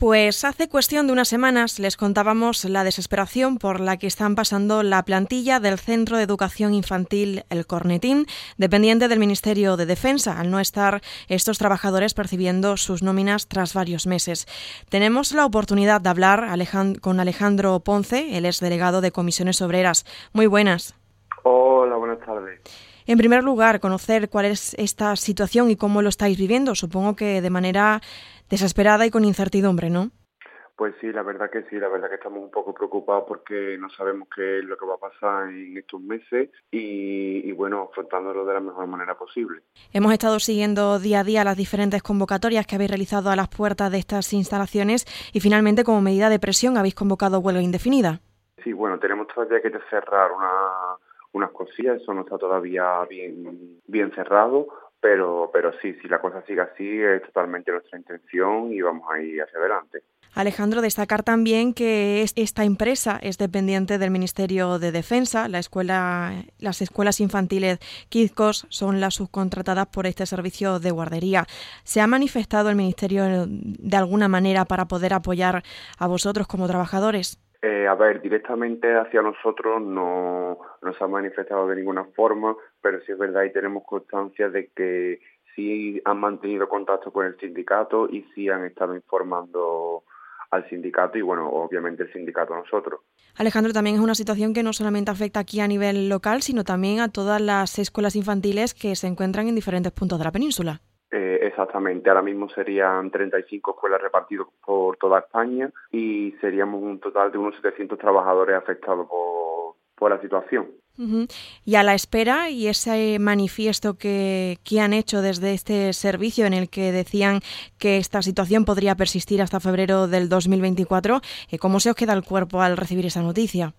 Pues hace cuestión de unas semanas les contábamos la desesperación por la que están pasando la plantilla del Centro de Educación Infantil El Cornetín, dependiente del Ministerio de Defensa, al no estar estos trabajadores percibiendo sus nóminas tras varios meses. Tenemos la oportunidad de hablar con Alejandro Ponce, él es delegado de Comisiones Obreras. Muy buenas. Hola, buenas tardes. En primer lugar, conocer cuál es esta situación y cómo lo estáis viviendo. Supongo que de manera desesperada y con incertidumbre, ¿no? Pues sí, la verdad que sí, la verdad que estamos un poco preocupados porque no sabemos qué es lo que va a pasar en estos meses y, bueno, afrontándolo de la mejor manera posible. Hemos estado siguiendo día a día las diferentes convocatorias que habéis realizado a las puertas de estas instalaciones y finalmente como medida de presión habéis convocado huelga indefinida. Sí, bueno, tenemos todavía que cerrar una, unas cosillas, eso no está todavía bien, bien cerrado, pero, pero sí, si la cosa sigue así, es totalmente nuestra intención y vamos a ir hacia adelante. Alejandro, destacar también que esta empresa es dependiente del Ministerio de Defensa. La escuela, las escuelas infantiles Kidcos son las subcontratadas por este servicio de guardería. ¿Se ha manifestado el Ministerio de alguna manera para poder apoyar a vosotros como trabajadores? Eh, a ver, directamente hacia nosotros no, no se ha manifestado de ninguna forma, pero sí es verdad y tenemos constancia de que sí han mantenido contacto con el sindicato y sí han estado informando al sindicato y bueno, obviamente el sindicato a nosotros. Alejandro, también es una situación que no solamente afecta aquí a nivel local, sino también a todas las escuelas infantiles que se encuentran en diferentes puntos de la península. Exactamente, ahora mismo serían 35 escuelas repartidas por toda España y seríamos un total de unos 700 trabajadores afectados por, por la situación. Y a la espera y ese manifiesto que, que, han hecho desde este servicio en el que decían que esta situación podría persistir hasta febrero del 2024, eh, ¿cómo se os queda el cuerpo al recibir esa noticia?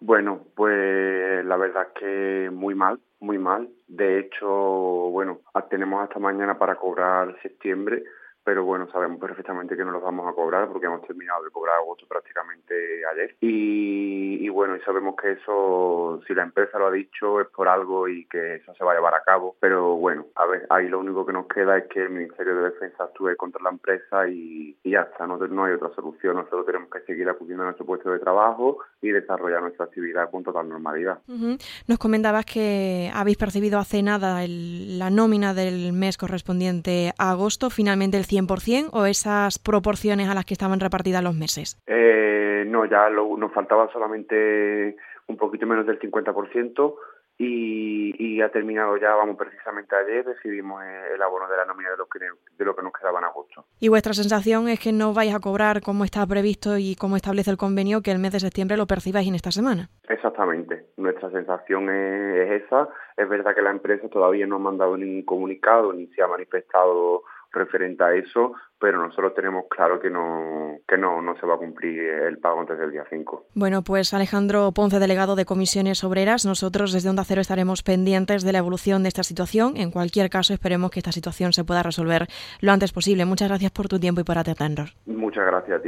Bueno, pues la verdad que muy mal, muy mal. De hecho, bueno, tenemos hasta mañana para cobrar septiembre pero bueno, sabemos perfectamente que no los vamos a cobrar porque hemos terminado de cobrar agosto prácticamente ayer. Y, bueno, y sabemos que eso, si la empresa lo ha dicho, es por algo y que eso se va a llevar a cabo. Pero bueno, a ver, ahí lo único que nos queda es que el Ministerio de Defensa actúe contra la empresa y, ya está, no, no hay otra solución. Nosotros tenemos que seguir acudiendo a nuestro puesto de trabajo y desarrollar nuestra actividad con total normalidad. Nos comentabas que habéis percibido hace nada la nómina del mes correspondiente a agosto, finalmente el 100% o esas proporciones a las que estaban repartidas los meses? Eh, no, ya nos faltaba solamente un poquito menos del 50% y, y ha terminado ya, vamos, precisamente ayer recibimos el abono de la nómina de lo que, de lo que nos quedaba en agosto. ¿Y vuestra sensación es que no vais a cobrar como está previsto y como establece el convenio, que el mes de septiembre lo percibáis en esta semana? Exactamente, nuestra sensación es, es esa. Es verdad que la empresa todavía no ha mandado ningún comunicado ni se ha manifestado referente a eso, pero nosotros tenemos claro que no que no, no se va a cumplir el pago antes del día 5. Bueno, pues Alejandro Ponce, delegado de Comisiones Obreras, nosotros desde Onda Cero estaremos pendientes de la evolución de esta situación. En cualquier caso, esperemos que esta situación se pueda resolver lo antes posible. Muchas gracias por tu tiempo y por atendernos. Muchas gracias a ti.